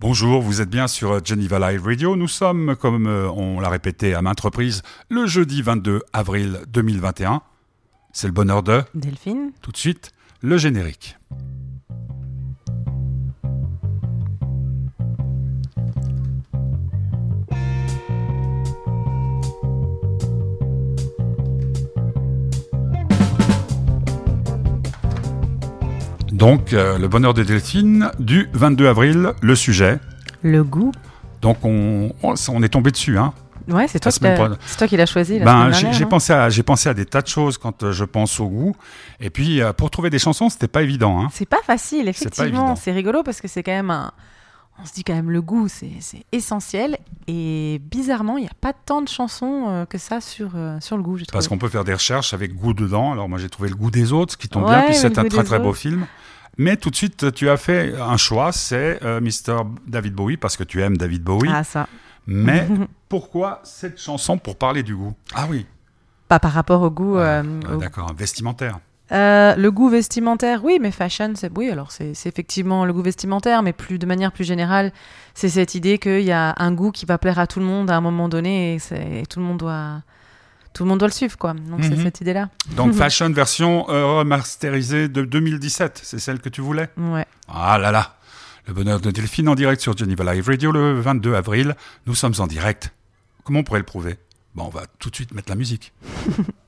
Bonjour, vous êtes bien sur Geneva Live Radio. Nous sommes, comme euh, on l'a répété à maintes reprises, le jeudi 22 avril 2021. C'est le bonheur de... Delphine. Tout de suite, le générique. Donc, euh, le bonheur de Delphine, du 22 avril, le sujet. Le goût. Donc, on, on, on est tombé dessus, hein. Ouais, c'est toi, qui l'as- pro- c'est toi qui l'as choisi. La Ben, j'ai hein. pensé, à- j'ai pensé à des tas de choses quand euh, je pense au goût. Et puis, euh, pour trouver des chansons, c'était pas évident. Hein. C'est pas facile, effectivement. C'est rigolo parce que c'est quand même un. On se dit quand même le goût, c'est essentiel. Et bizarrement, il n'y a pas tant de chansons euh, que ça sur, euh, sur le goût, je trouve. Parce qu'on peut faire des recherches avec goût dedans. Alors, moi, j'ai trouvé le goût des autres, ce qui tombe Ouais, bien, puis c'est un très très beau film. Mais tout de suite, tu as fait un choix, c'est euh, Mr. David Bowie, parce que tu aimes David Bowie. Ah, ça. Mais pourquoi cette chanson pour parler du goût? Ah oui, Pas par rapport au goût. euh, Euh, au- d'accord, vestimentaire. Euh, le goût vestimentaire, oui, mais fashion, c'est oui. Alors c'est effectivement le goût vestimentaire, mais plus de manière plus générale, c'est cette idée qu'il y a un goût qui va plaire à tout le monde à un moment donné, et tout le monde doit tout le monde doit le suivre, quoi. Donc c'est Mhm. cette idée-là. Donc, fashion version euh, remasterisée de 2017, c'est celle que tu voulais? Ouais. Ah là là Le bonheur de Delphine en direct sur Geneva Live Radio le 22 avril. Nous sommes en direct. Comment on pourrait le prouver? Bon, on va tout de suite mettre la musique.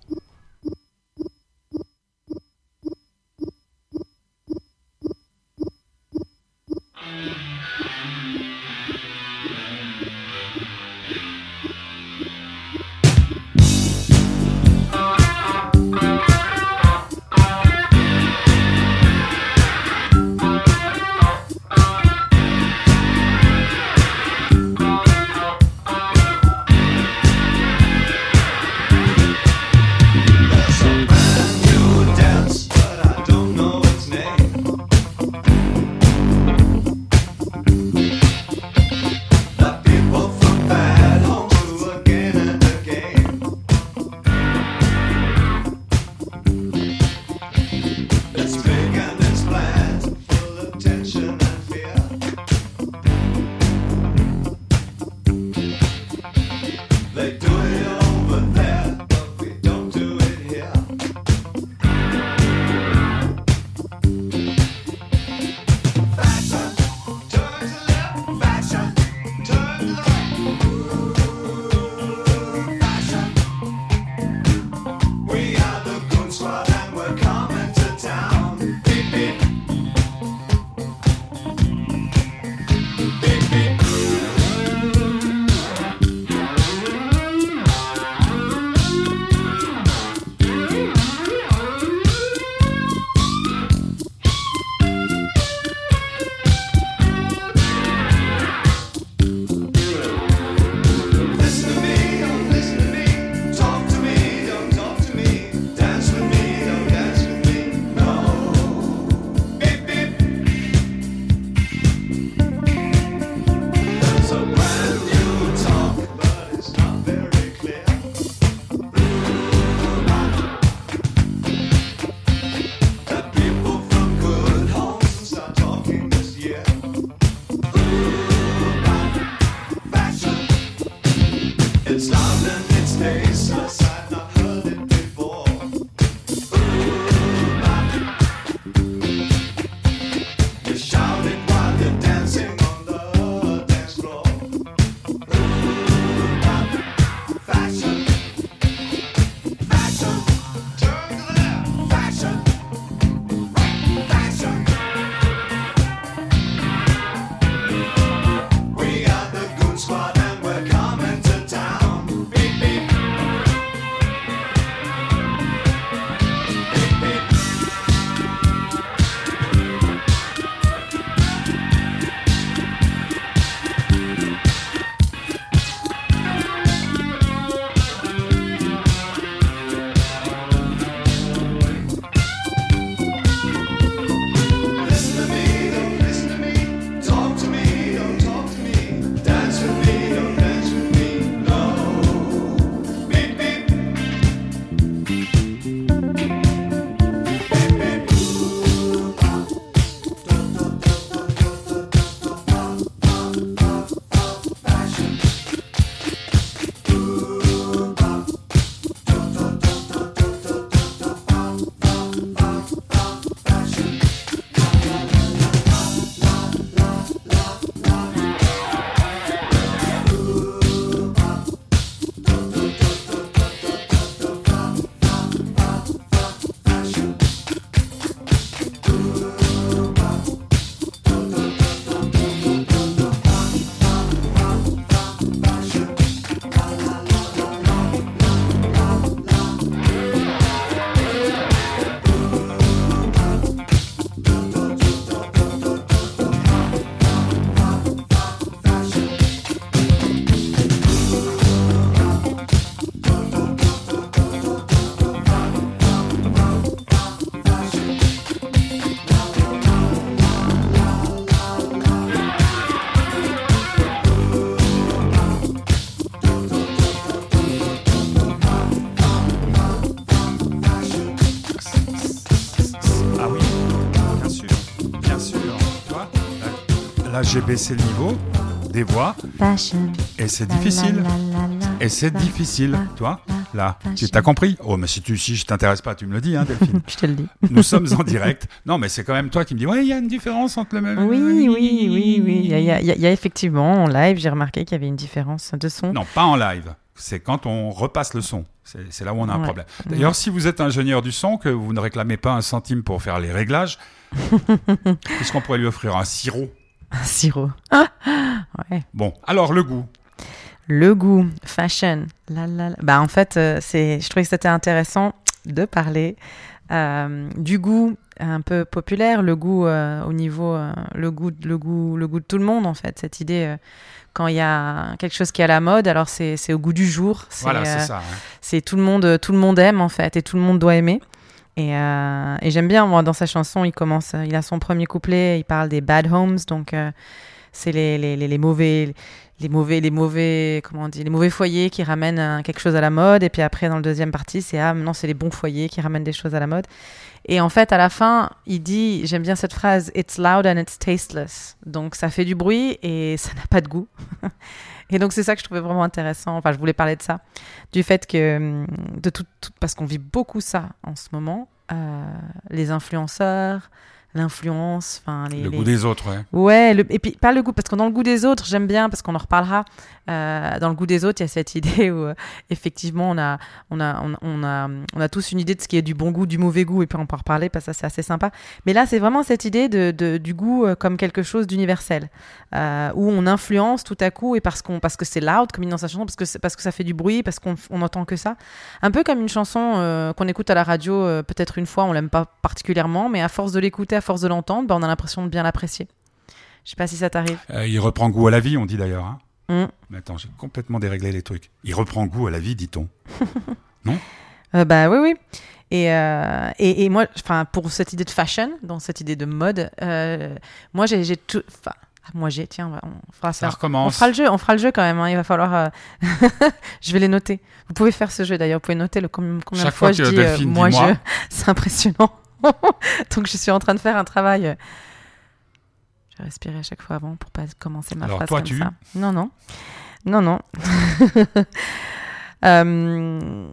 là j'ai baissé le niveau des voix. Et c'est difficile. Et c'est difficile, toi Là, tu t'as compris? Oh, mais si tu si je t'intéresse pas, tu me le dis, hein, Delphine. je te le dis. Nous sommes en direct. Non, mais c'est quand même toi qui me dis, ouais, il y a une différence entre le même. Oui, oui, oui, oui. Il y, a, effectivement en live, j'ai remarqué qu'il y avait une différence de son. Non, pas en live. C'est quand on repasse le son. C'est là où on a un problème. D'ailleurs, si vous êtes ingénieur du son, que vous ne réclamez pas un centime pour faire les réglages, est-ce qu'on pourrait lui offrir? Un sirop? Un sirop. ouais. Bon, alors le goût. Le goût, fashion. La, la, Bah, en fait, euh, c'est, je trouvais que c'était intéressant de parler euh, du goût un peu populaire, le goût euh, au niveau, le goût, le goût, le goût de tout le monde en fait. Cette idée, quand il y a quelque chose qui est à la mode, alors c'est, au goût du jour. Voilà, c'est ça. C'est tout le monde, tout le monde aime en fait, et tout le monde doit aimer. Et, et j'aime bien, moi, dans sa chanson, il commence, il a son premier couplet, il parle des bad homes, donc c'est les, les, les, mauvais les mauvais les mauvais comment on dit les mauvais foyers qui ramènent quelque chose à la mode. Et puis après dans le deuxième partie c'est ah maintenant c'est les bons foyers qui ramènent des choses à la mode. Et en fait à la fin il dit j'aime bien cette phrase it's loud and it's tasteless. Donc ça fait du bruit et ça n'a pas de goût. Et donc c'est ça que je trouvais vraiment intéressant. Enfin je voulais parler de ça. Du fait que de tout, parce qu'on vit beaucoup ça en ce moment euh, les influenceurs l'influence, enfin les, le goût des autres, ouais. Ouais, et puis pas le goût parce que dans le goût des autres, j'aime bien parce qu'on en reparlera. Euh, dans le goût des autres, il y a cette idée où euh, effectivement on a, on a, on, a, on a tous une idée de ce qui est du bon goût, du mauvais goût, et puis on peut en reparler parce que ça c'est assez sympa. Mais là, c'est vraiment cette idée de, de, du goût euh, comme quelque chose d'universel, où on influence tout à coup et parce qu'on, parce que c'est loud comme dit dans sa chanson, parce que parce que ça fait du bruit, parce qu'on on entend que ça. Un peu comme une chanson qu'on écoute à la radio, peut-être une fois, on l'aime pas particulièrement, mais à force de l'écouter à force de l'entendre, bah, on a l'impression de bien l'apprécier. Je sais pas si ça t'arrive. Euh, il reprend goût à la vie, on dit d'ailleurs. Hein. Mm. Mais attends, j'ai complètement déréglé les trucs. Il reprend goût à la vie, dit-on. non euh, Bah oui, oui. Et, euh, et, et, moi, enfin, pour cette idée de fashion, dans cette idée de mode, moi j'ai tout. Enfin, moi j'ai, tiens, on fera ça. recommence. On fera le jeu, on fera le jeu quand même. Hein, il va falloir. je vais les noter. Vous pouvez faire ce jeu d'ailleurs. Vous pouvez noter le combien, de fois, je dis moi je. C'est impressionnant. Donc je suis en train de faire un travail. Euh, je vais respirer à chaque fois avant pour pas commencer ma phrase comme ça. Non, non. Non, non. Euh,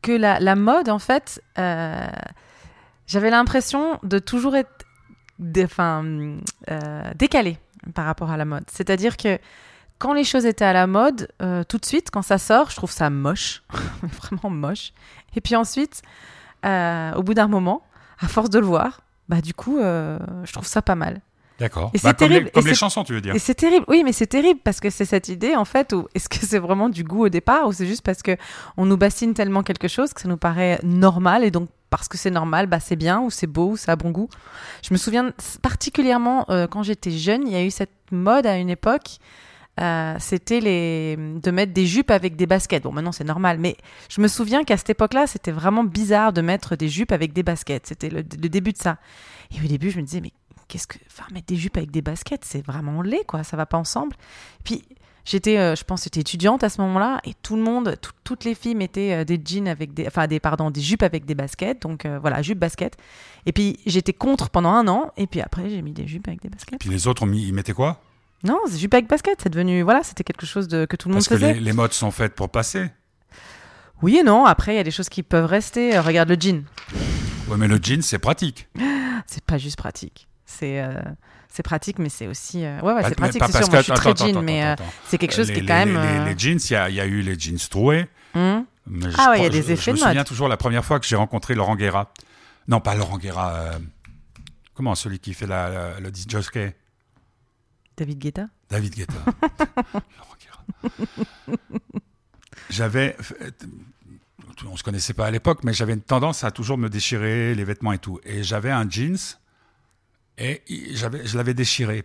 que la, la, mode, en fait, euh, j'avais l'impression de toujours être enfin, décalée par rapport à la mode. C'est-à-dire que quand les choses étaient à la mode, tout de suite, quand ça sort, je trouve ça moche, vraiment moche. Et puis ensuite, au bout d'un moment, à force de le voir, bah du coup, euh, je trouve ça pas mal. D'accord. Bah, comme, les, comme les, chansons, tu veux dire. Et c'est terrible. Oui, mais c'est terrible parce que c'est cette idée, en fait, où est-ce que c'est vraiment du goût au départ ou c'est juste parce que on nous bassine tellement quelque chose que ça nous paraît normal et donc parce que c'est normal, bah c'est bien ou c'est beau ou ça a bon goût. Je me souviens particulièrement euh, quand j'étais jeune, il y a eu cette mode à une époque euh, c'était les de mettre des jupes avec des baskets. Bon, maintenant c'est normal, mais je me souviens qu'à cette époque-là, c'était vraiment bizarre de mettre des jupes avec des baskets. C'était le, début de ça. Et au début, je me disais, mais qu'est-ce que, enfin, mettre des jupes avec des baskets, c'est vraiment laid, quoi. Ça va pas ensemble. Puis j'étais, euh, je pense, j'étais étudiante à ce moment-là, et tout le monde, toutes les filles mettaient euh, des jeans avec des, enfin des, pardon, des jupes avec des baskets. Donc voilà, jupe basket. Et puis j'étais contre pendant un an, et puis après j'ai mis des jupes avec des baskets. Puis les autres, ils mettaient quoi? Non, c'est jupe avec basket. C'est devenu, voilà, c'était quelque chose de, que tout le monde faisait. Parce que les, modes sont faites pour passer. Oui et non. Après, il y a des choses qui peuvent rester. Euh, regarde le jean. Oui, mais le jean, c'est pratique. c'est pas juste pratique. C'est euh, c'est pratique, mais c'est aussi. Euh, ouais, ouais, c'est pratique, c'est sûr. Moi, je suis très jean, mais c'est quelque chose qui est quand même. Les, jeans, il y, a eu les jeans troués. Hum. ah ouais, il y a des effets je, je me souviens toujours la première fois que j'ai rencontré Laurent Guéra. Non, pas Laurent Guéra. comment celui qui fait la, le disc jockey? David Guetta David Guetta. j'avais. On se connaissait pas à l'époque, mais j'avais une tendance à toujours me déchirer les vêtements et tout. Et j'avais un jeans et j'avais, je l'avais déchiré.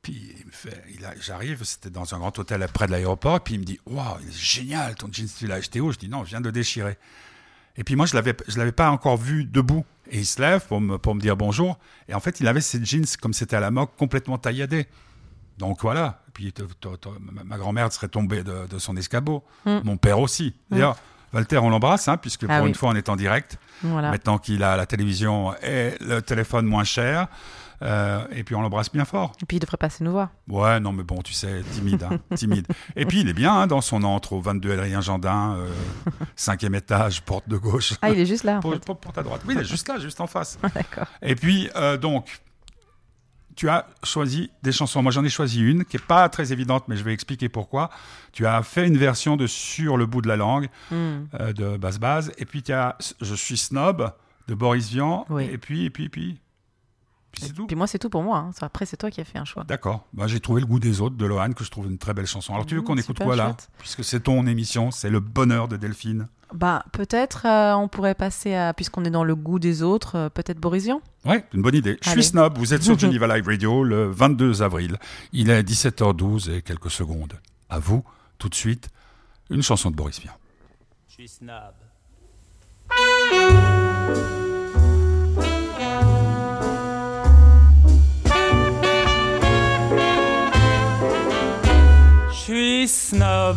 Puis il me fait, j'arrive, c'était dans un grand hôtel près de l'aéroport, puis il me dit Waouh, génial ton jeans, tu l'as acheté où? Je dis Non, je viens de le déchirer. Et puis moi, je l'avais, je l'avais pas encore vu debout. Et il se lève pour me, pour me dire bonjour. Et en fait, il avait ses jeans, comme c'était à la mode, complètement tailladés. Donc voilà. puis ma grand-mère serait tombée de, son escabeau. Mm. Mon père aussi. Mm. D'ailleurs, Walter, on l'embrasse, hein, puisque ah pour une fois, on est en direct. Maintenant qu'il a la télévision et le téléphone moins cher. Euh, et puis on l'embrasse bien fort. Et puis il devrait passer nous voir. Ouais, non, mais bon, tu sais, timide, hein, timide. Et puis il est bien hein, dans son entre au 22 Adrien Jandin, euh, cinquième étage, porte de gauche. Ah, il est juste là. En Pour- fait. pour- porte à droite. Oui, il est juste là, juste en face. D'accord. Et puis, euh, donc, tu as choisi des chansons. Moi, j'en ai choisi une qui est pas très évidente, mais je vais expliquer pourquoi. Tu as fait une version de Sur le bout de la langue Hmm. euh, de Basse Base. Et puis, tu as Je suis snob de Boris Vian. Oui. Et puis, et puis, et puis. Puis c'est tout. Puis moi, c'est tout pour moi. hein. Après, c'est toi qui as fait un choix. D'accord. Bah, j'ai trouvé le goût des autres de Lohan, que je trouve une très belle chanson. Alors, tu veux Mmh, qu'on écoute quoi là? Puisque c'est ton émission, c'est le bonheur de Delphine. Bah, peut-être euh, on pourrait passer à, puisqu'on est dans le goût des autres, euh, peut-être Borisian Ouais, une bonne idée. Je suis snob, vous êtes sur Geneva Live Radio le 22 avril. Il est 17h12 et quelques secondes. À vous, tout de suite, une chanson de Boris Vian. Je suis snob. Je suis snob.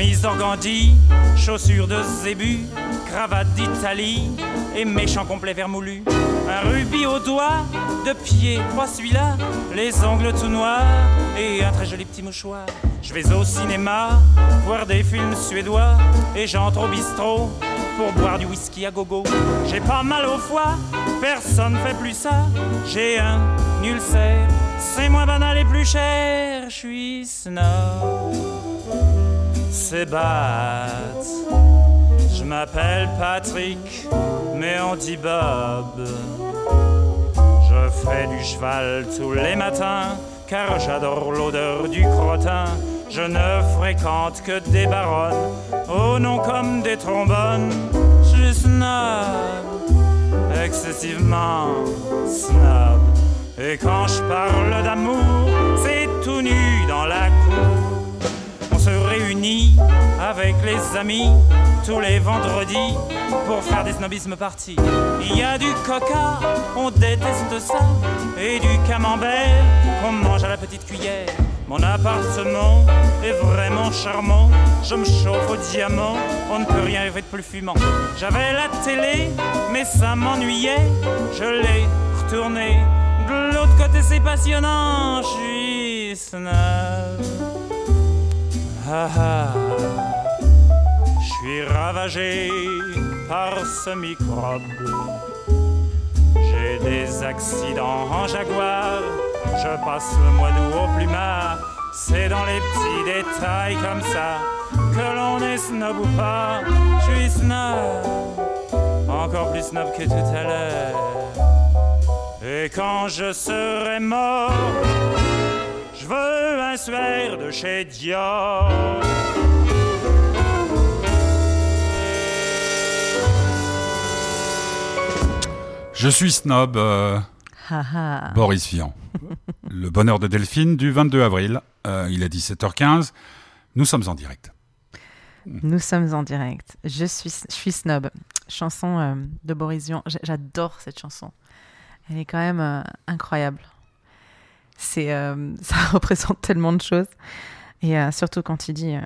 Chemise d'organdi, chaussures de zébu, cravate d'Italie et méchant complet vermoulu. Un rubis au doigt, de pied, pas celui-là, les ongles tout noirs et un très joli petit mouchoir. Je vais au cinéma, voir des films suédois et j'entre au bistrot pour boire du whisky à gogo. J'ai pas mal au foie, personne fait plus ça. J'ai un ulcère, c'est moins banal et plus cher. Je suis snob c'est bête. Je m'appelle Patrick, mais on dit Bob. Je fais du cheval tous les matins, car j'adore l'odeur du crottin. Je ne fréquente que des baronnes, au nom comme des trombones. Je suis snob, excessivement snob. Et quand je parle d'amour, c'est tout nu dans la cour. Avec les amis tous les vendredis pour faire des snobismes parties. Il y a du coca, on déteste ça, et du camembert qu'on mange à la petite cuillère. Mon appartement est vraiment charmant, je me chauffe au diamant, on ne peut rien rêver de plus fumant. J'avais la télé, mais ça m'ennuyait, je l'ai retournée. De l'autre côté c'est passionnant, je suis snob. Ah ah, je suis ravagé par ce microbe. J'ai des accidents en jaguar, je passe le mois d'août au plumard. C'est dans les petits détails comme ça que l'on est snob ou pas. Je suis snob, encore plus snob que tout à l'heure. Et quand je serai mort, veux un suaire de chez Dior. Je suis snob, euh, Ah ah. Boris Vian. le bonheur de Delphine du 22 avril. Euh, il est 17h15. Nous sommes en direct. Nous sommes en direct. Je suis, je suis snob. Chanson euh, de Boris Vian. J'adore cette chanson. Elle est quand même euh, incroyable. C'est, euh, ça représente tellement de choses. Et euh, surtout quand il dit euh,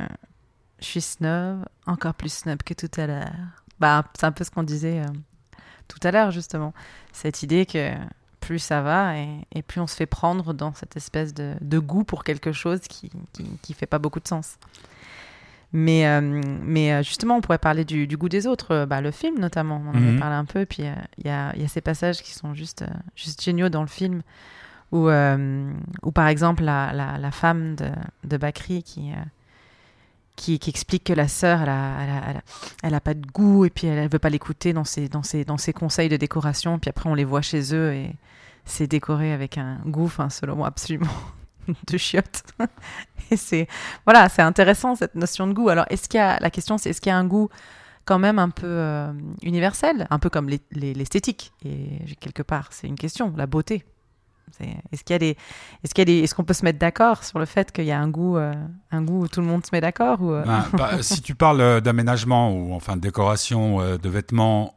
Je suis snob, encore plus snob que tout à l'heure. Bah, c'est un peu ce qu'on disait tout à l'heure, justement. Cette idée que plus ça va et, et plus on se fait prendre dans cette espèce de, de goût pour quelque chose qui, qui, qui fait pas beaucoup de sens. Mais, euh, mais justement, on pourrait parler du, du goût des autres, bah, le film notamment, on en avait Mhm. parlé un peu, puis euh, il y, a, y a ces passages qui sont juste, euh, juste géniaux dans le film, euh, où par exemple la, femme de, de Bakri qui, euh, explique que la sœur, elle a, pas de goût, et puis elle ne veut pas l'écouter dans ses, conseils de décoration, puis après on les voit chez eux, et c'est décoré avec un goût, selon moi, absolument de chiottes. et c'est voilà, c'est intéressant cette notion de goût. Alors, est-ce qu'il y a la question, c'est est-ce qu'il y a un goût quand même un peu euh, universel, un peu comme l'es- l'es- l'esthétique Et quelque part, c'est une question, la beauté. Est-ce qu'il y a des, est-ce qu'il y a des, est-ce qu'on peut se mettre d'accord sur le fait qu'il y a un goût, euh, un goût où tout le monde se met d'accord ou euh, Ben, bah, si tu parles euh, d'aménagement ou enfin de décoration, euh, de vêtements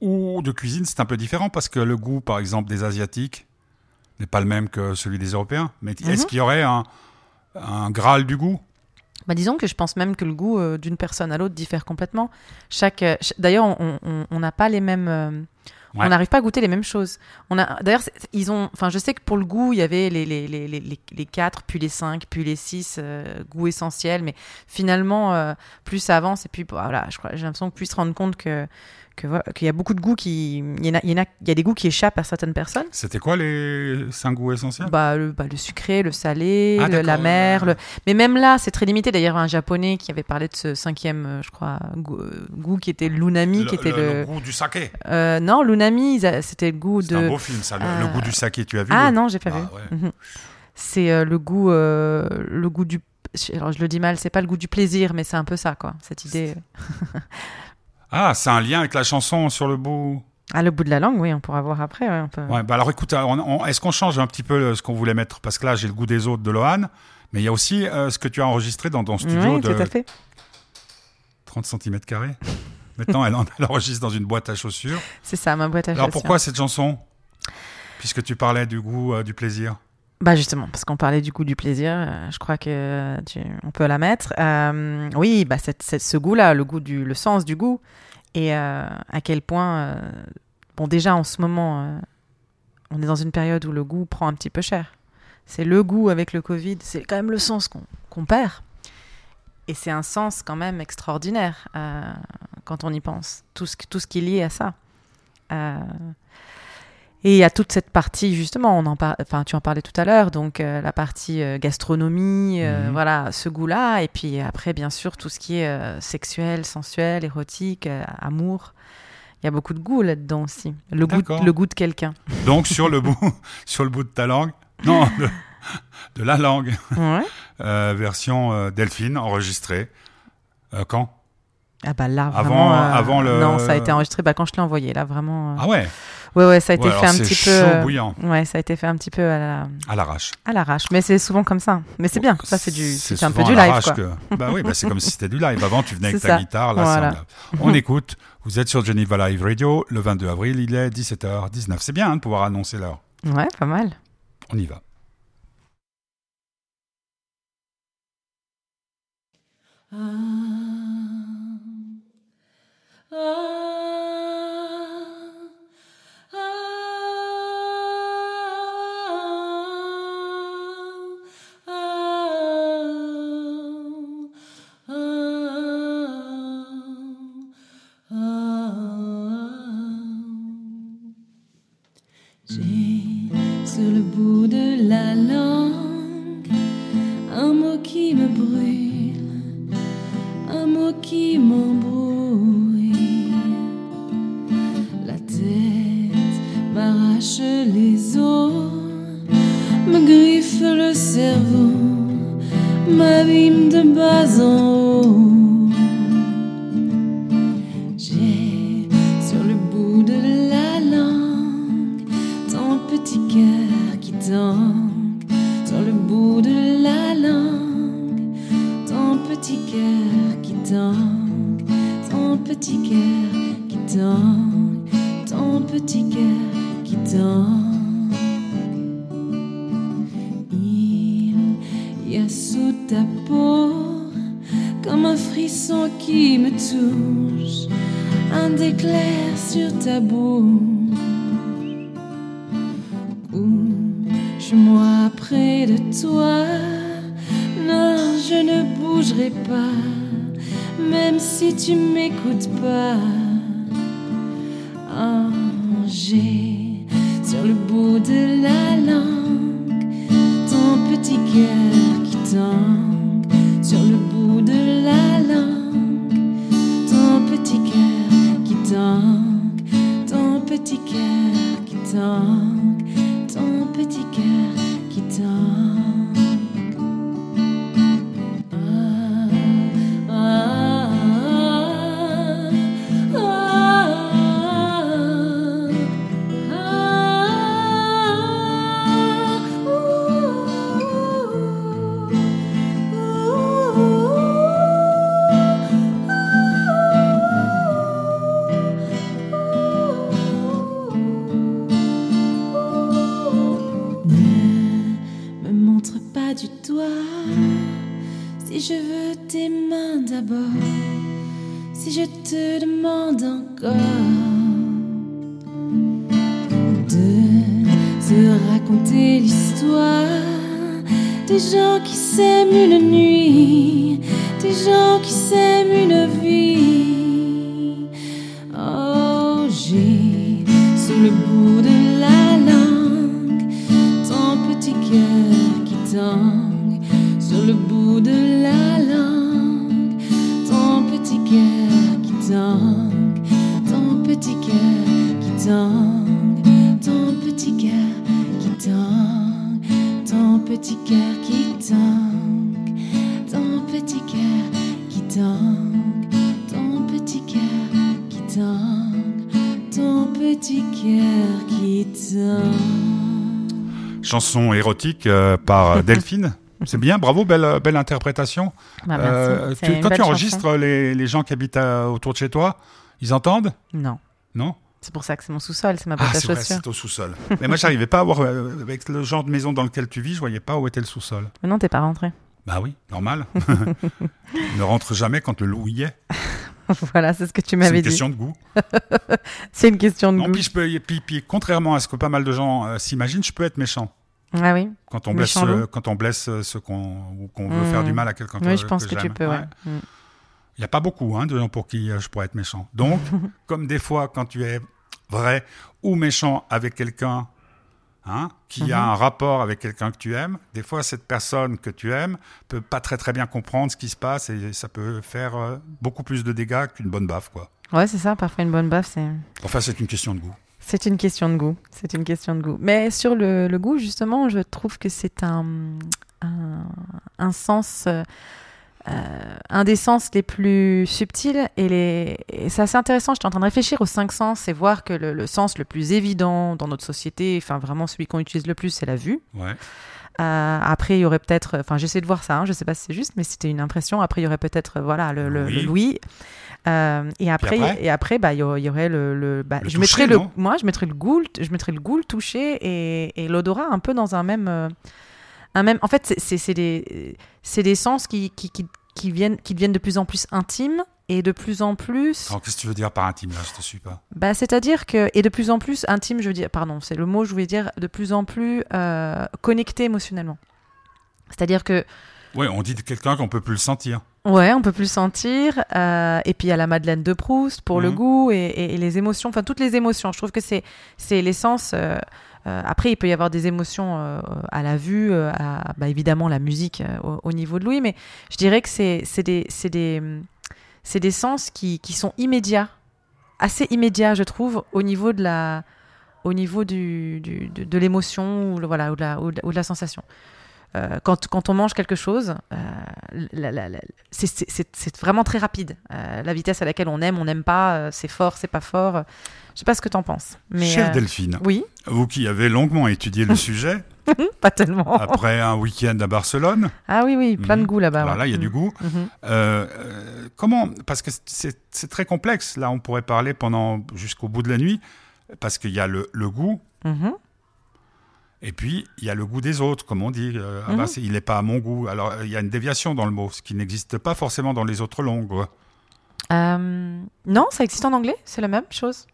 ou de cuisine, c'est un peu différent parce que le goût, par exemple, des Asiatiques n'est pas le même que celui des Européens. Mais est-ce Mhm. qu'il y aurait un, un graal du goût? Bah, disons que je pense même que le goût d'une personne à l'autre diffère complètement. Chaque, ch- d'ailleurs, on n'a pas les mêmes. Ouais. On n'arrive pas à goûter les mêmes choses. On a, d'ailleurs, ils ont. Enfin, je sais que pour le goût, il y avait les les les les, les, les quatre, puis les cinq, puis les six euh, goûts essentiels. Mais finalement, euh, plus ça avance, et puis bah, voilà, je crois, j'ai l'impression qu'on puisse se rendre compte que voilà, qu'il y a beaucoup de goûts qui, il y en a, il y en a, il y a des goûts qui échappent à certaines personnes. C'était quoi les cinq goûts essentiels? Bah le, bah, le sucré, le salé, Ah, le- la mer. le- Mais même là, c'est très limité. D'ailleurs, un japonais qui avait parlé de ce cinquième, euh, je crois, goût, euh, goût qui était l'unami, qui était le. goût du saké. Euh, non, l'unami, c'était le goût C'est un de. beau film, ça. Le, Euh, le goût du saké, tu as vu Ah non, j'ai pas Ah, vu. ouais. Mhm. C'est euh, le goût, le goût du. Alors je le dis mal, c'est pas le goût du plaisir, mais c'est un peu ça, quoi. Cette idée. Ah, c'est un lien avec la chanson sur le bout. Ah, le bout de la langue, oui, on pourra voir après. ouais, on peut... Ouais, bah alors écoute, on- on- est-ce qu'on change un petit peu euh, ce qu'on voulait mettre? Parce que là, j'ai le goût des autres de Lohan, mais il y a aussi euh, ce que tu as enregistré dans ton studio Oui, de tout à fait. 30 cm. Maintenant, elle, en- elle enregistre dans une boîte à chaussures. C'est ça, ma boîte à Alors chaussures. pourquoi cette chanson? Puisque tu parlais du goût, euh, du plaisir. Bah justement, parce qu'on parlait du goût du plaisir, euh, je crois que on peut la mettre. Euh, oui, bah cette- ce goût-là, le goût du, le sens du goût, et euh, à quel point, bon déjà en ce moment, on est dans une période où le goût prend un petit peu cher. C'est le goût avec le Covid, c'est quand même le sens qu'on qu'on perd. Et c'est un sens quand même extraordinaire quand on y pense, tout ce, tout ce qui est lié à ça. Et il y a toute cette partie, justement, on en par... enfin, tu en parlais tout à l'heure, donc euh, la partie euh, gastronomie, euh, Mhm. voilà, ce goût-là. Et puis après, bien sûr, tout ce qui est sexuel, sensuel, érotique, amour. Il y a beaucoup de goût là-dedans aussi. Le goût, le goût de quelqu'un. Donc sur le bout, sur le bout de ta langue, non, de, de la langue, Ouais. version Delphine enregistrée. Quand? Ah bah là, Avant- vraiment. euh, avant le- Non, ça a été enregistré bah, quand je l'ai envoyé, là, vraiment. euh, Ah ouais. Ouais, ouais, ça a été Ouais, fait un petit chaud peu. euh, bouillant, Ouais, ça a été fait un petit peu à la- à l'arrache. à l'arrache. Mais c'est souvent comme ça. Mais c'est bien, ça c'est du, c'est un peu du live, quoi. que- Bah oui, bah c'est comme si c'était du live. Avant, tu venais avec ta ça. guitare, là, Voilà. c'est. On écoute. Vous êtes sur Geneva Live Radio. Le 22 avril, il est 17h19. C'est bien hein, de pouvoir annoncer l'heure. Ouais, pas mal. On y va. J'ai sur le bout petit cœur qui tangue Chanson érotique euh, par Delphine. C'est bien, bravo, belle, belle interprétation. Bah, merci. Euh, tu- quand tu enregistres les, les gens qui habitent à- autour de chez toi, ils entendent? Non. Non? C'est pour ça que c'est mon sous-sol, c'est ma boîte Ah, à chaussures. c'est au sous-sol. Mais moi, j'arrivais pas à voir, euh, avec le genre de maison dans lequel tu vis, je voyais pas où était le sous-sol. Mais non, t'es pas rentré. Bah oui, normal. ne rentre jamais quand le loup y est. voilà, c'est ce que tu C'est m'avais une dit. question de goût. C'est une question de Non, goût. puis, je peux, puis, puis, contrairement à ce que pas mal de gens euh, s'imaginent, je peux être méchant. Ah oui. Quand on blesse, Méchant euh, quand on blesse euh, ceux qu'on ou qu'on veut faire du mal à quelqu'un Oui, je pense que, tu peux, ouais. Il n'y a pas beaucoup hein, de gens pour qui euh, je pourrais être méchant. Donc, comme des fois, quand tu es vrai ou méchant avec quelqu'un hein, qui a Mhm. un rapport avec quelqu'un que tu aimes, des fois, cette personne que tu aimes peut pas très très bien comprendre ce qui se passe et ça peut faire euh, beaucoup plus de dégâts qu'une bonne baffe. Quoi. Ouais, c'est ça. Parfois, une bonne baffe, c'est. Enfin, c'est une question de goût. C'est une question de goût. C'est une question de goût. Mais sur le, le goût, justement, je trouve que c'est un, un, un sens, euh, un des sens les plus subtils. Et, les, et c'est assez intéressant. J'étais en train de réfléchir aux cinq sens et voir que le, le sens le plus évident dans notre société, enfin vraiment celui qu'on utilise le plus, c'est la vue. Ouais. Euh, après, il y aurait peut-être, enfin, j'essaie de voir ça, hein, je sais pas si c'est juste, mais c'était une impression. Après, il y aurait peut-être, euh, voilà, le, le, Oui. le Louis. Euh, et après, après et après, bah, il y aurait, le, le- bah, je mettrais le, moi, je mettrais le goût, je mettrais le goût, le toucher et, et l'odorat un peu dans un même, euh, un même. En fait, c'est- des, des sens qui, qui, qui, qui viennent, qui deviennent de plus en plus intimes et de plus en plus. Alors, qu'est-ce que tu veux dire par intime là? Je te suis pas. Bah, c'est-à-dire que, et de plus en plus intime, je veux dire, pardon, c'est le mot, je voulais dire, de plus en plus euh, connecté émotionnellement. C'est-à-dire que, Oui, on dit de quelqu'un qu'on peut plus le sentir. ouais, on peut plus le sentir. euh, et puis, il y a la Madeleine de Proust pour le Mhm. goût et, et- et les émotions, enfin, toutes les émotions. Je trouve que c'est, c'est l'essence. euh, après, il peut y avoir des émotions euh, à la vue, euh, bah, évidemment, la musique euh, au, au niveau de Louis, mais je dirais que c'est, des, sens qui, sont immédiats, assez immédiats, je trouve, au niveau de l'émotion ou, de la, sensation. Euh, quand, on mange quelque chose, euh, c'est- vraiment très rapide. Euh, la vitesse à laquelle on aime, on n'aime pas, euh, c'est fort, c'est pas fort. Je sais pas ce que t'en penses. Mais, Chère euh, Delphine, oui, vous qui avez longuement étudié le sujet, pas tellement. après un week-end à Barcelone, Ah oui, oui, plein de Mhm. goût là-bas. là, il y a du Mhm. goût. Mhm. Euh, euh, comment Parce que c'est très complexe. Là, on pourrait parler pendant jusqu'au bout de la nuit, parce qu'il y a le, le goût, et puis il y a le goût des autres, comme on dit. Euh, ah bah, il n'est pas à mon goût. Alors, il y a une déviation dans le mot, ce qui n'existe pas forcément dans les autres langues. non, ça existe en anglais, c'est la même chose.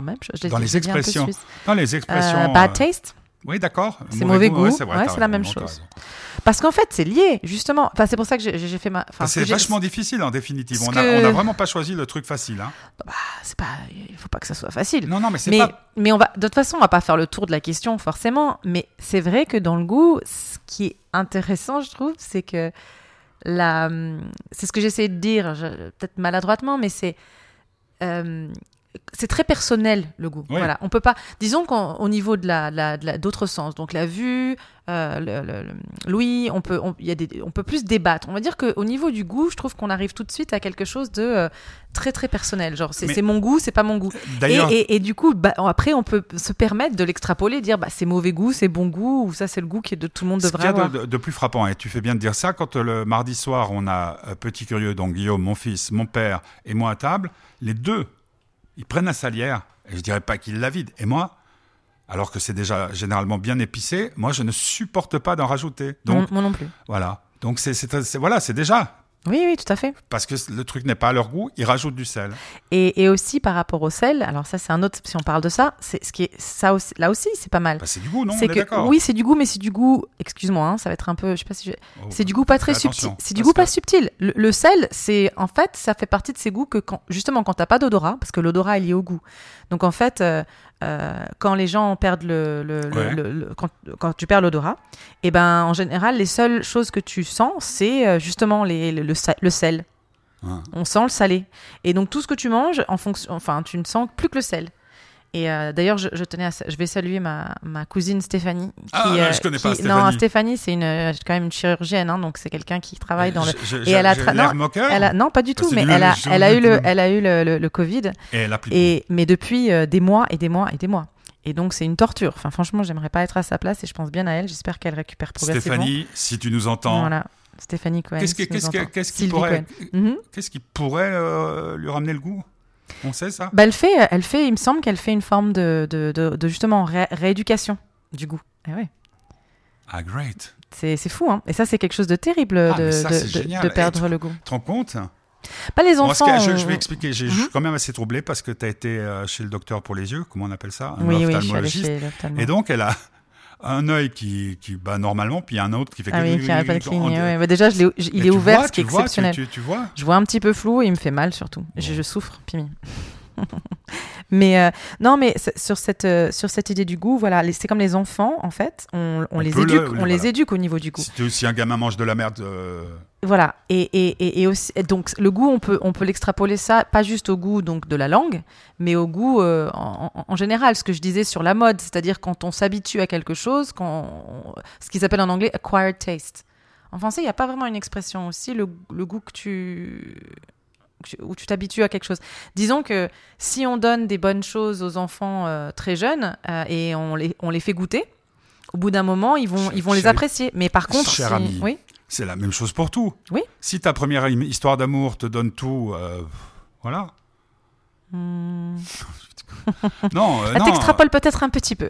Même je Dans les expressions. Dans les expressions. Euh, bad euh, taste. Oui, d'accord. C'est mauvais goût. Ouais, c'est la même chose. Parce qu'en fait, c'est lié, justement. Enfin, c'est pour ça que j'ai fait ma. Enfin, c'est vachement difficile en définitive. On n'a que- vraiment pas choisi le truc facile. Hein. Ah, c'est pas. Il faut pas que ça soit facile. Non, non, mais c'est mais, pas. mais on va, de toute façon, on va pas faire le tour de la question forcément. Mais c'est vrai que dans le goût, ce qui est intéressant, je trouve, c'est que la, c'est ce que j'essaie de dire, je- peut-être maladroitement, mais c'est euh, c'est très personnel le goût. Oui. Voilà, on peut pas. Disons qu'au niveau de la, d'autres sens, donc la vue, euh, l'ouïe, on peut, on, y a des, on peut plus débattre. On va dire qu'au niveau du goût, je trouve qu'on arrive tout de suite à quelque chose de euh, très très personnel. Genre, c'est, mon goût, c'est pas mon goût. Et, D'ailleurs, et- et du coup, bah, après, on peut se permettre de l'extrapoler, dire bah, c'est mauvais goût, c'est bon goût, ou ça, c'est le goût que de, tout le monde devrait y a avoir. de, de- plus frappant, et tu fais bien de dire ça, quand euh, le mardi soir, on a euh, Petit Curieux, donc Guillaume, mon fils, mon père et moi à table, les deux, ils prennent la salière, et je dirais pas qu'ils la vident. Et moi, alors que c'est déjà généralement bien épicé, moi je ne supporte pas d'en rajouter. Donc moi non plus. voilà. Donc c'est- voilà, c'est déjà Oui, oui, tout à fait. parce que le truc n'est pas à leur goût, ils rajoutent du sel. Et, et aussi par rapport au sel, alors ça c'est un autre, si on parle de ça, c'est ce qui est ça aussi, là aussi c'est pas mal. Bah, c'est du goût, non c'est que d'accord. oui, c'est du goût, mais c'est du goût. Excuse-moi, hein, ça va être un peu, je sais pas si je- Oh, c'est du goût pas très subtil. C'est du goût pas subtil. Le, le sel, c'est en fait, ça fait partie de ces goûts que quand justement quand t'as pas d'odorat, parce que l'odorat est lié au goût. Donc en fait, euh, euh, quand les gens perdent le, le- le- Ouais. le- le- quand, quand tu perds l'odorat, et ben en général, les seules choses que tu sens, c'est euh, justement les, le, sel. Hein. On sent le salé. Et donc tout ce que tu manges, en fonction, enfin, tu ne sens plus que le sel. Et euh, d'ailleurs, je, je tenais à, je vais saluer ma, ma cousine Stéphanie. Qui, Ah, je connais pas Non, Stéphanie. Stéphanie, c'est une, euh, quand même une chirurgienne, hein, donc c'est quelqu'un qui travaille dans le. Je- et elle a non, moqueur. Elle a, non, pas du tout, mais elle a, je- elle a eu le, elle a eu le, le- le Covid. Et elle a plus de Et mais depuis euh, des mois et des mois et des mois. Et donc c'est une torture. Enfin, franchement, j'aimerais pas être à sa place et je pense bien à elle. J'espère qu'elle récupère progressivement. Stéphanie, si tu nous entends, Voilà. Stéphanie Cohen. qu'est-ce qui, si qu'est-ce qui Sylvie pourrait. Mhm. qu'est-ce qui pourrait euh, lui ramener le goût? On sait ça Bah, elle fait, elle fait, il me semble qu'elle fait une forme de, de, de, de justement ré- rééducation du goût. Eh ouais. Ah, great. C'est fou, hein. Et ça, c'est quelque chose de terrible Ah, de, ça, de- perdre le goût. Tu te rends compte? Pas les enfants. que- je, je vais euh, expliquer. Je suis quand même assez troublé parce que tu as été euh, chez le docteur pour les yeux, comment on appelle ça? Un Oui, oui, je suis allée chez. Et donc, elle a un œil qui, qui bat normalement, puis un autre qui fait Ah oui, qui arrête pas de cligner. ouais. Bah, déjà, je il est ouvert, vois, ce qui est vois, exceptionnel. Tu, tu vois Je vois un petit peu flou et il me fait mal surtout. Je, je souffre, Pimi. mais euh, non, mais sur cette, euh, sur cette idée du goût, voilà, c'est comme les enfants, en fait. On, on On les éduque, le- on les éduque au niveau du goût. Si, si un gamin mange de la merde, euh, Voilà. Et, et, et, et aussi, et donc, le goût, on peut, on peut l'extrapoler ça, pas juste au goût donc, de la langue, mais au goût euh, en, général. Ce que je disais sur la mode, c'est-à-dire quand on s'habitue à quelque chose, quand on- ce qu'ils appellent en anglais acquired taste. En français, il n'y a pas vraiment une expression aussi, le, le goût que tu- où tu t'habitues à quelque chose. Disons que si on donne des bonnes choses aux enfants euh, très jeunes euh, et on les, on les fait goûter, au bout d'un moment, ils vont, Cher- ils vont les apprécier. Mais par contre, cher si- ami. oui, c'est la même chose pour tout. Oui. Si ta première histoire d'amour te donne tout, euh, voilà. Hmm. non, euh, non, T'extrapoles peut-être un petit peu.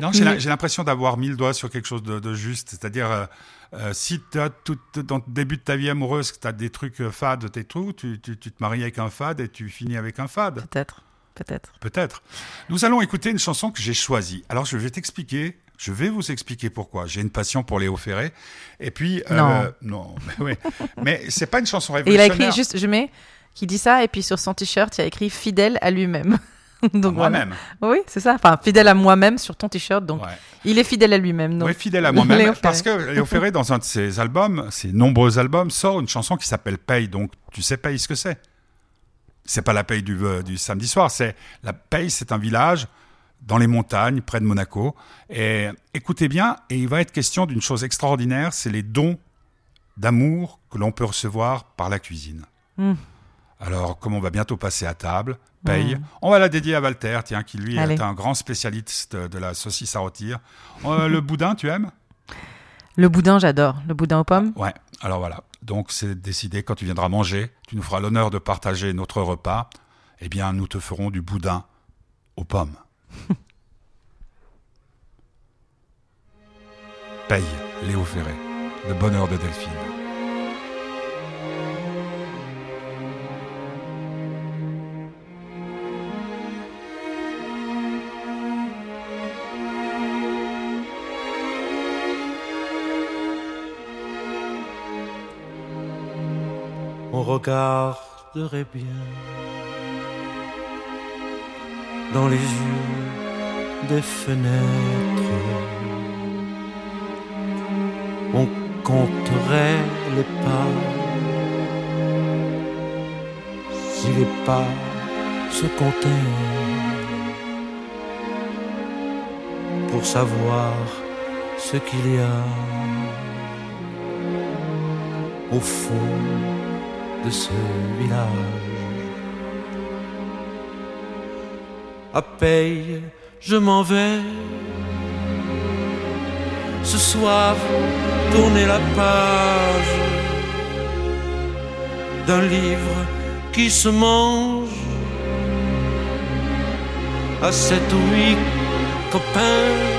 non, j'ai l'impression d'avoir mis le doigt sur quelque chose de, de juste. C'est-à-dire, euh, euh, si as tout, dans le début de ta vie amoureuse, tu as des trucs euh, fades, tes trucs, tu, tu, tu te maries avec un fade et tu finis avec un fade. Peut-être, peut-être. Peut-être. Nous allons écouter une chanson que j'ai choisie. Alors, je vais t'expliquer. Je vais vous expliquer pourquoi. J'ai une passion pour Léo Ferré. Et puis, euh, Non. non, mais, oui. mais c'est pas une chanson Et il a révolutionnaire. écrit juste, je mets, qui dit ça, et puis sur son t-shirt, il a écrit fidèle à lui-même. donc voilà. moi-même. Oui, c'est ça. Enfin, fidèle à moi-même sur ton t-shirt. Donc, Ouais. il est fidèle à lui-même. Oui, fidèle à moi-même. Parce que Léo Ferré, dans un de ses albums, ses nombreux albums, sort une chanson qui s'appelle Paye. Donc, tu sais Paye ce que c'est C'est pas la paye du, euh, du samedi soir. C'est la Paye, c'est un village dans les montagnes, près de Monaco. Et écoutez bien, et il va être question d'une chose extraordinaire, c'est les dons d'amour que l'on peut recevoir par la cuisine. Mm. Alors, comme on va bientôt passer à table, paye. On va la dédier à Walter, tiens, qui lui Allez. est un grand spécialiste de la saucisse à rôtir. Euh, le boudin, tu aimes? Le boudin, j'adore. Le boudin aux pommes? Ouais, alors voilà. Donc c'est décidé, quand tu viendras manger, tu nous feras l'honneur de partager notre repas. Eh bien, nous te ferons du boudin aux pommes. Paye, Léo Ferré. Le bonheur de Delphine. Regarderait bien dans les yeux des fenêtres. On compterait les pas si les pas se comptaient pour savoir ce qu'il y a au fond de ce village. À paye, je m'en vais. Ce soir, tourner la page d'un livre qui se mange à sept ou huit copain.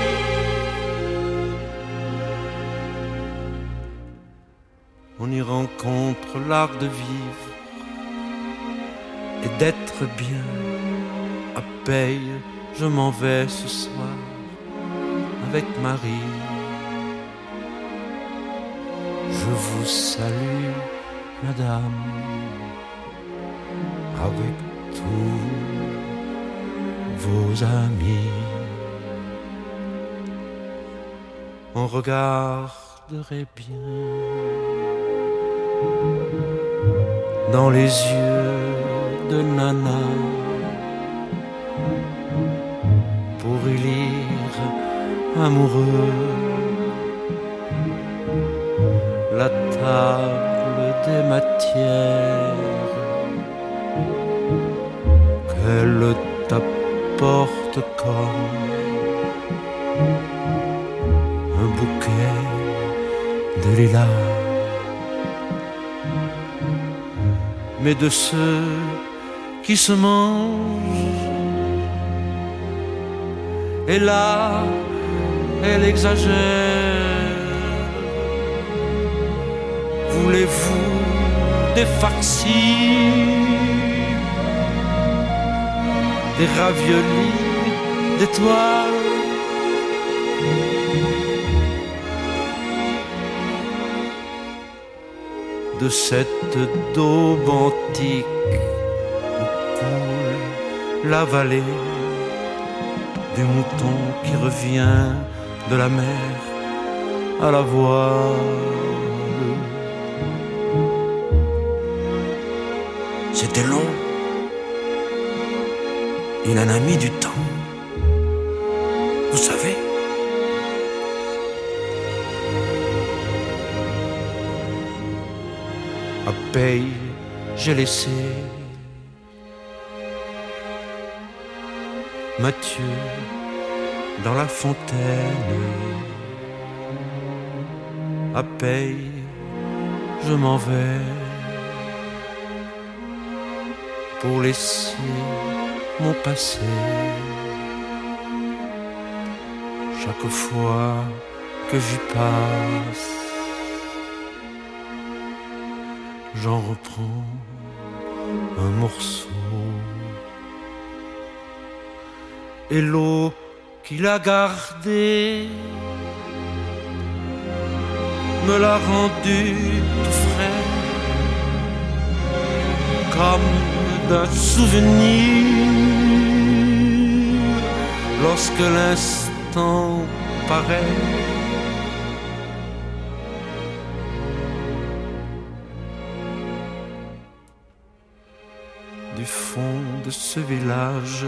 Rencontre l'art de vivre et d'être bien. À paye, je m'en vais ce soir avec Marie. Je vous salue, madame, avec tous vos amis. On regarderait bien dans les yeux de Nana pour y lire amoureux. La table des matières qu'elle t'apporte comme un bouquet de lilas mais de ceux qui se mangent. Et là elle exagère. Voulez-vous des farcis des raviolis? D'étoiles de cette daube antique où coule la vallée du mouton qui revient de la mer à la voile. C'était long. Il en a mis du temps. À paye, j'ai laissé Mathieu dans la fontaine. À paye, je m'en vais pour laisser mon passé. Chaque fois que j'y passe, j'en reprends un morceau. Et l'eau qu'il a gardée me l'a rendu tout frais, comme d'un souvenir. Lorsque l'instant paraît ce village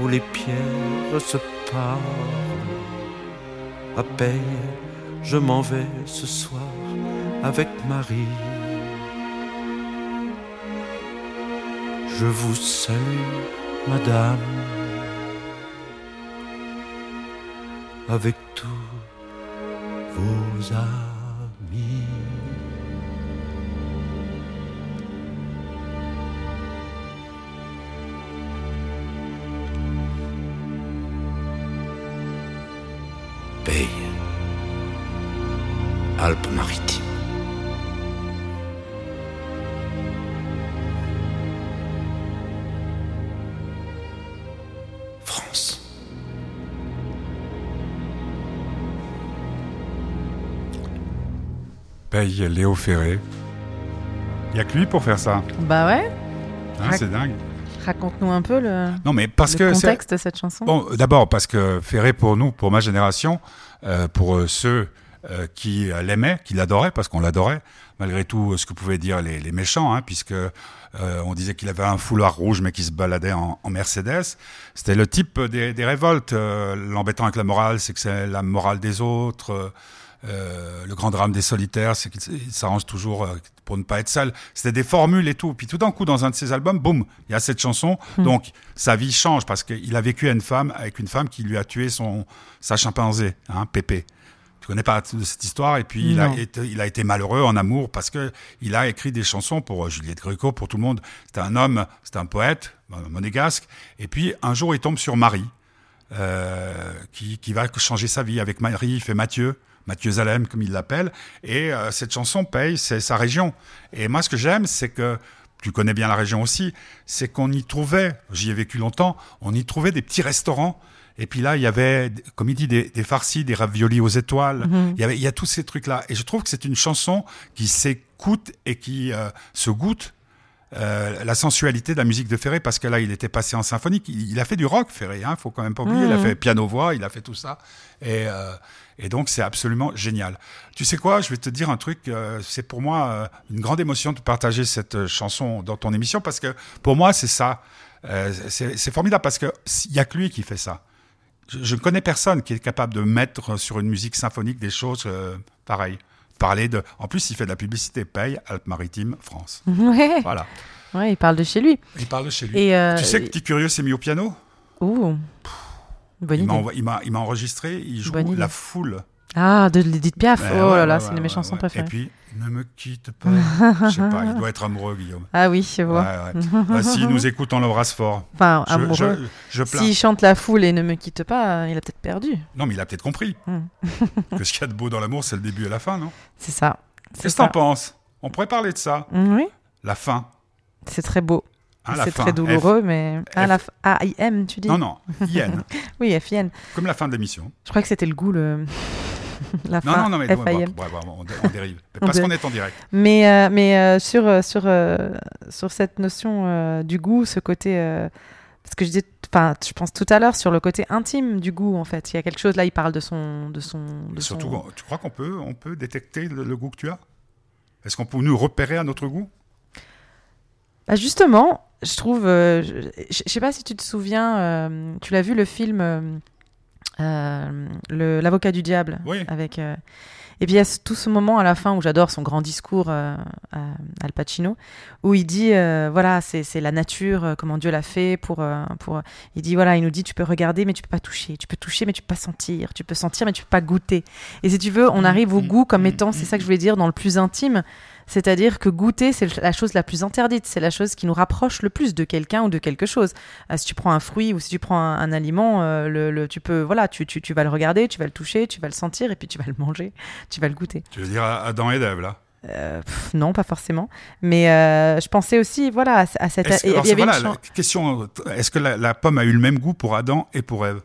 où les pierres se parlent. À peine je m'en vais ce soir avec Marie. Je vous salue, madame, avec tous vos amis. Léo Ferré. Il y a que lui pour faire ça. Bah ouais. Hein, c'est dingue. Raconte-nous un peu le, Non, mais parce le que contexte de cette chanson. Bon, d'abord parce que Ferré, pour nous, pour ma génération, euh, pour euh, ceux euh, qui l'aimaient, qui l'adoraient, parce qu'on l'adorait, malgré tout ce que pouvaient dire les, les méchants, hein, puisque euh, on disait qu'il avait un foulard rouge mais qui se baladait en, en Mercedes. C'était le type des, des révoltes. Euh, L'embêtant avec la morale, c'est que c'est la morale des autres. Euh, le grand drame des solitaires, c'est qu'il s'arrange toujours euh, pour ne pas être seul. C'était des formules et tout. Puis tout d'un coup, dans un de ses albums, boum, il y a cette chanson. Donc sa vie change parce qu'il a vécu à une femme, avec une femme qui lui a tué son sa chimpanzé, hein, Pépé. Tu connais pas cette histoire? Et puis il a, été, il a été malheureux en amour parce que il a écrit des chansons pour euh, Juliette Gréco, pour tout le monde. C'était un homme, c'était un poète monégasque. Et puis un jour, il tombe sur Marie, euh, qui, qui va changer sa vie avec Marie, il fait Mathieu. Mathieu Zalem, comme il l'appelle, et euh, cette chanson paye, c'est sa région. Et moi, ce que j'aime, c'est que tu connais bien la région aussi, c'est qu'on y trouvait, j'y ai vécu longtemps, on y trouvait des petits restaurants. Et puis là, il y avait, comme il dit, des, des farcis, des raviolis aux étoiles. Mhm. Il y avait, il y a tous ces trucs-là. Et je trouve que c'est une chanson qui s'écoute et qui euh, se goûte euh, la sensualité de la musique de Ferré, parce que là, il était passé en symphonique. Il, il a fait du rock, Ferré, hein, faut quand même pas oublier. Il a Mhm. fait piano-voix, il a fait tout ça. Et, euh, et donc, c'est absolument génial. Tu sais quoi, je vais te dire un truc. euh, c'est pour moi euh, une grande émotion de partager cette euh, chanson dans ton émission, parce que pour moi, c'est ça. Euh, c'est formidable, parce qu'il n'y a que lui qui fait ça. Je, ne connais personne qui est capable de mettre sur une musique symphonique des choses pareilles. Parler de. En plus, il fait de la publicité, paye Alpes-Maritimes, France. Ouais. Voilà. ouais, il parle de chez lui. Il parle de chez lui. Et tu sais que Petit Curieux s'est mis au piano? Ouh. Bonne Il m'a idée. envo- il m'a il m'a enregistré, il joue Bonne idée. La Foule. Ah, de l'Edith Piaf. Ouais, oh ouais, là là, ouais, c'est ouais, une de mes chansons préférées. Et puis, ne me quitte pas. Je sais pas, il doit être amoureux, Guillaume. Ah oui, je vois. Bah, S'il nous écoute, on l'embrasse fort. Enfin, Je, amoureux. je, je. S'il chante la foule et ne me quitte pas, il a peut-être perdu. Non, mais il a peut-être compris Hmm. que ce qu'il y a de beau dans l'amour, c'est le début et la fin, non? C'est ça. C'est Qu'est-ce que t'en penses? On pourrait parler de ça. Mm, Oui, La fin. c'est très beau. La c'est très douloureux, mais. Ah, F- la f- ah, I-M, tu dis? Non, non, IN, Oui, F-I-N. comme la fin de l'émission. Je crois que c'était le goût, le... la Non, fin. non, non, mais ouais, on, dé- on dérive. Parce qu'on est en direct. Mais, euh, mais euh, sur, euh, sur, euh, sur cette notion du goût, ce côté. parce que je disais. Enfin, je pense tout à l'heure sur le côté intime du goût, en fait. Il y a quelque chose là, il parle de son. De son de surtout, son- tu crois qu'on peut, on peut détecter le, le goût que tu as? Est-ce qu'on peut nous repérer à notre goût? Bah, justement, je trouve. euh, je, je je sais pas si tu te souviens, euh, tu l'as vu le film euh, L'avocat du diable Oui. avec. et puis il y a tout ce moment à la fin où j'adore son grand discours à Al Pacino, où il dit voilà c'est la nature, comment Dieu l'a fait pour pour. Il dit voilà il nous dit tu peux regarder mais tu peux pas toucher, tu peux toucher mais tu peux pas sentir, tu peux sentir mais tu peux pas goûter. Et si tu veux on arrive au mm, goût comme mm, étant c'est ça que je voulais dire dans le plus intime. C'est-à-dire que goûter, c'est la chose la plus interdite, c'est la chose qui nous rapproche le plus de quelqu'un ou de quelque chose. Euh, si tu prends un fruit ou si tu prends un, un aliment, euh, le, le- tu peux, voilà, tu, tu, tu vas le regarder, tu vas le toucher, tu vas le sentir et puis tu vas le manger, tu vas le goûter. Tu veux dire Adam et Ève, là? Euh, pff, non, pas forcément. Mais euh, je pensais aussi, voilà, à, à cette. Est-ce que, et- alors, il y avait voilà, une la question, est-ce que la, la pomme a eu le même goût pour Adam et pour Ève?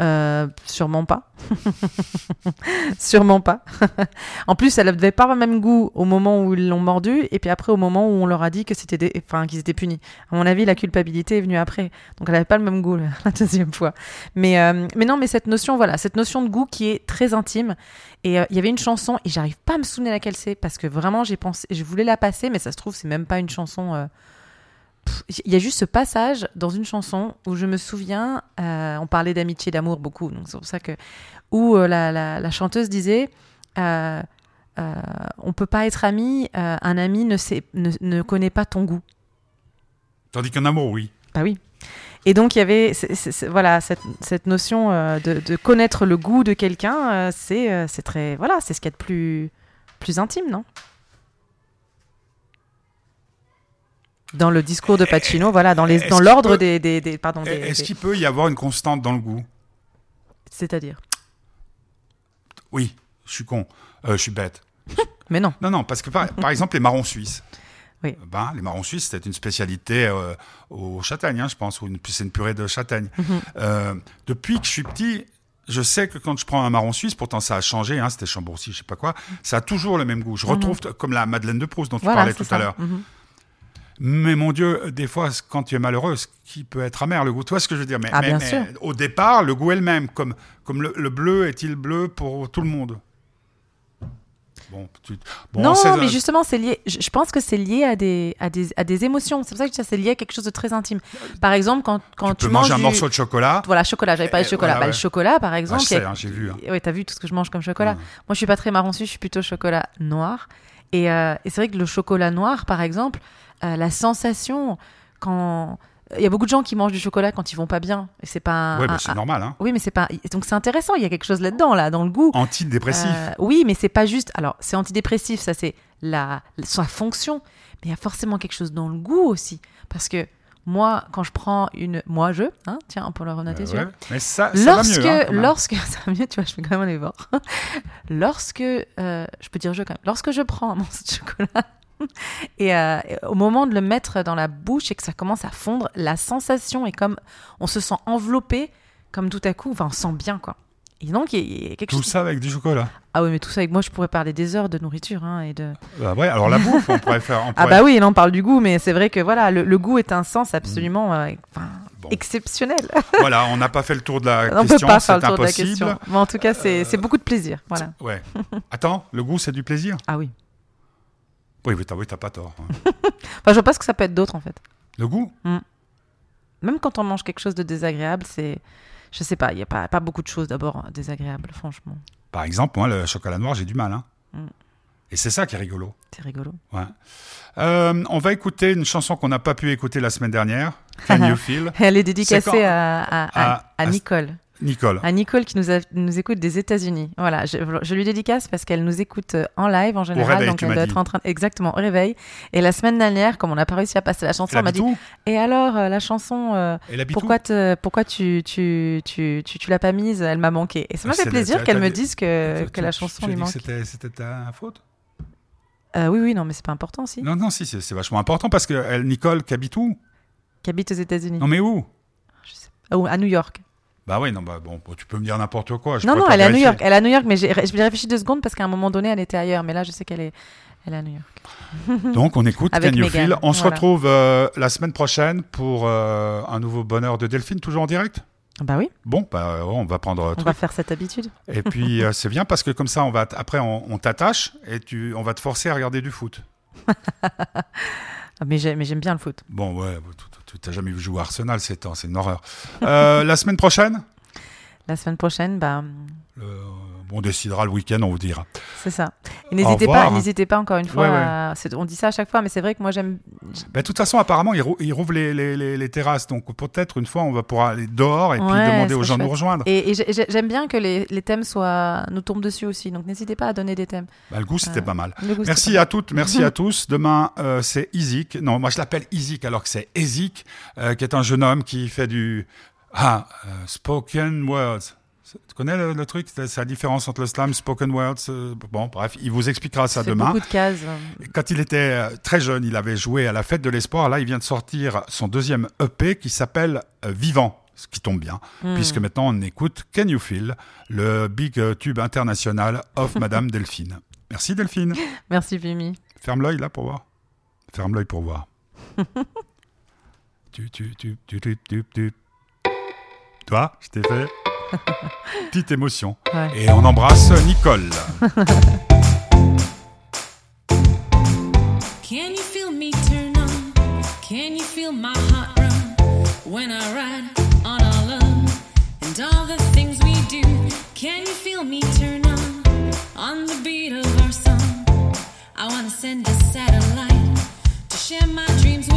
Euh, sûrement pas. sûrement pas. en plus, elle n'avait pas le même goût au moment où ils l'ont mordu, et puis après au moment où on leur a dit que c'était, des... enfin, qu'ils étaient punis. À mon avis, la culpabilité est venue après, donc elle n'avait pas le même goût la deuxième fois. Mais, euh, mais non, mais cette notion, voilà, cette notion de goût qui est très intime. Et euh, il y avait une chanson, et j'arrive pas à me souvenir laquelle c'est, parce que vraiment j'ai pensé, je voulais la passer, mais ça se trouve c'est même pas une chanson. Il y a juste ce passage dans une chanson où je me souviens, euh, on parlait d'amitié, d'amour beaucoup, donc c'est pour ça que où euh, la, la- la chanteuse disait, euh, euh, on peut pas être ami, un ami ne, sait, ne, ne connaît pas ton goût. Tandis qu'un amour, oui. Bah oui. Et donc il y avait voilà cette, cette notion euh, de, de connaître le goût de quelqu'un, euh, c'est euh, c'est très voilà c'est ce qu'il y a de plus plus intime, non? Dans le discours de Pacino, voilà, dans les l'ordre des, des, des- pardon des- Est-ce des- qu'il peut y avoir une constante dans le goût? C'est-à-dire? Oui, je suis con, Euh, je suis bête. Mais non. Non, non, parce que par, par exemple, les marrons suisses. Oui. Ben, les marrons suisses, c'était une spécialité euh, au châtaigne, hein, je pense, ou c'est une purée de châtaigne. Mhm. Euh, depuis que je suis petit, je sais que quand je prends un marron suisse, pourtant ça a changé, hein, c'était Chambourcy, je sais pas quoi, ça a toujours le même goût. Je retrouve, t- comme la Madeleine de Proust dont tu Mhm. Voilà, parlais tout ça. à l'heure. Mhm. Mais mon Dieu, des fois, quand tu es malheureux, ce qui peut être amer le goût, tu vois ce que je veux dire mais, Ah, mais- bien mais sûr. Au départ, le goût est le même, comme, comme le, le bleu est-il bleu pour tout le monde? Bon, tu- bon, non, mais justement, c'est lié. Je, pense que c'est lié à des, à des, à des émotions. C'est pour ça que je dis c'est lié à quelque chose de très intime. Par exemple, quand, quand tu tu, peux manges un du- morceau de chocolat. Voilà, chocolat. J'avais parlé de Eh, chocolat. voilà, Bah, ouais. Le chocolat, par Ah, exemple. je il y a- hein, j'ai vu. hein. Ouais, t'as vu tout ce que je mange comme chocolat. Moi, je suis pas très marron je suis plutôt chocolat noir. Et, euh, et c'est vrai que le chocolat noir, par exemple, euh, la sensation quand il y a beaucoup de gens qui mangent du chocolat quand ils vont pas bien, et c'est pas. un- Ouais, un- c'est un- normal. Hein. Oui, mais c'est pas. Donc c'est intéressant. Il y a quelque chose là-dedans, là, dans le goût. Antidépressif. Euh, oui, mais c'est pas juste. Alors, c'est antidépressif, ça c'est la sa fonction, mais il y a forcément quelque chose dans le goût aussi, parce que Moi, quand je prends une. Moi, je. Hein, tiens, on peut le renoter celui-là. ouais. Mais ça, ça Lorsque, va mieux. hein, lorsque, ça va mieux, tu vois, je vais quand même aller voir. lorsque, euh, je peux dire je quand même. Lorsque je prends un morceau de chocolat et, euh, et au moment de le mettre dans la bouche et que ça commence à fondre, la sensation est comme, on se sent enveloppé, comme tout à coup, enfin, on sent bien quoi. Et donc, il y a- quelque Tout chose. ça avec du chocolat. Ah oui, mais tout ça avec moi, je pourrais parler des heures de nourriture hein, et de. Bah ouais, alors la bouffe, on pourrait faire. on Ah pourrait- bah oui, là on parle du goût, mais c'est vrai que voilà, le, le goût est un sens absolument, euh, enfin, Bon. exceptionnel. Voilà, on n'a pas fait le tour de la on peut question, pas faire le tour de la impossible. question. Mais en tout cas, c'est Euh, c'est beaucoup de plaisir. Voilà. Ouais. Attends, le goût, c'est du plaisir? Ah oui. Oui, oui, t'as oui, pas tort. hein. Enfin, je vois pas ce que ça peut être d'autre en fait. Le goût Même quand on mange quelque chose de désagréable, c'est. Je sais pas, il n'y a pas, pas beaucoup de choses d'abord désagréables, franchement. Par exemple, moi, le chocolat noir, j'ai du mal. Hein. Mm. Et c'est ça qui est rigolo. C'est rigolo. Ouais. Euh, on va écouter une chanson qu'on n'a pas pu écouter la semaine dernière, Can You Feel Elle est dédicacée quand à, à, à- À- à à- Nicole. Nicole. À Nicole qui nous, a- nous écoute des États-Unis. Voilà, je, je lui dédicace parce qu'elle nous écoute euh, en live en général. réveil, donc elle doit dit. être en train. Exactement, au réveil. Et la semaine dernière, comme on n'a pas réussi à passer la chanson, Elle m'a dit Et alors, euh, la chanson, euh, pourquoi, te, pourquoi tu, tu, tu, tu, tu l'as pas mise? Elle m'a manqué. Et ça m'a Ah, fait plaisir qu'elle me dise que, la chanson lui manque. C'était ta faute? Euh, oui, oui, non, mais c'est pas important, si. Non, non, si, c'est c'est vachement important parce que elle, Nicole, qui habite où? Qui habite aux États-Unis. Non, mais où? Je sais pas. Oh, à New York. Bah oui, non, bah bon, tu peux me dire n'importe quoi. je non, non, elle est à New. York. Elle est à New York, mais j'ai réfléchi deux secondes parce qu'à un moment donné, elle était ailleurs. Mais là, je sais qu'elle est, elle est à New York. Donc on écoute Avec Can. On se retrouve euh, la semaine prochaine pour euh, un nouveau bonheur de Delphine, toujours en direct? Bah oui, Bon, bah, on va prendre euh, on truc. va faire cette habitude. Et puis euh, c'est bien parce que comme ça, on va après on, on t'attache et tu, on va te forcer à regarder du foot. Ah, Mais j'ai- mais j'aime bien le foot. Bon, ouais, tu- t'as jamais vu jouer à Arsenal ces temps, c'est une horreur. Euh, la semaine prochaine, La semaine prochaine, bah, on décidera le week-end, on vous dira. c'est ça. N'hésitez pas, n'hésitez pas encore une fois. Ouais, ouais. à- c'est- On dit ça à chaque fois, mais c'est vrai que moi j'aime. Bah, de toute façon, apparemment, ils, rou- ils rouvrent les, les- les- les terrasses, donc peut-être une fois, on va pouvoir aller dehors et puis demander aux gens de nous rejoindre. Et, et j'ai- j'ai- j'aime bien que les, les thèmes soient nous tombent dessus aussi. Donc n'hésitez pas à donner des thèmes. Bah, le goût, c'était Euh, pas mal. Goût, Merci pas à toutes, merci à tous. Demain, euh, c'est Izik. Non, moi je l'appelle Izik alors que c'est Ezik, euh, qui est un jeune homme qui fait du ah spoken words. Tu connais le, le truc C'est la différence entre le slam, spoken words. euh, bon, bref, il vous expliquera ça demain. beaucoup de cases. Quand il était euh, très jeune, il avait joué à la fête de l'espoir. Là, il vient de sortir son deuxième EP qui s'appelle euh, Vivant. Ce qui tombe bien, Hmm. puisque maintenant on écoute Can You Feel, le big euh, tube international of Madame Delphine. Merci Delphine. Merci Vimy. Ferme l'œil là pour voir. Ferme l'œil pour voir. tu, tu, tu, tu, tu, tu, tu. Toi, je t'ai fait. Petite émotion. Ouais. Et on embrasse Nicole. Can you feel me turn on? Can you feel my heart run? When I ride on our love and all the things we do? Can you feel me turn on? On the beat of our song? I wanna send a satellite to share my dreams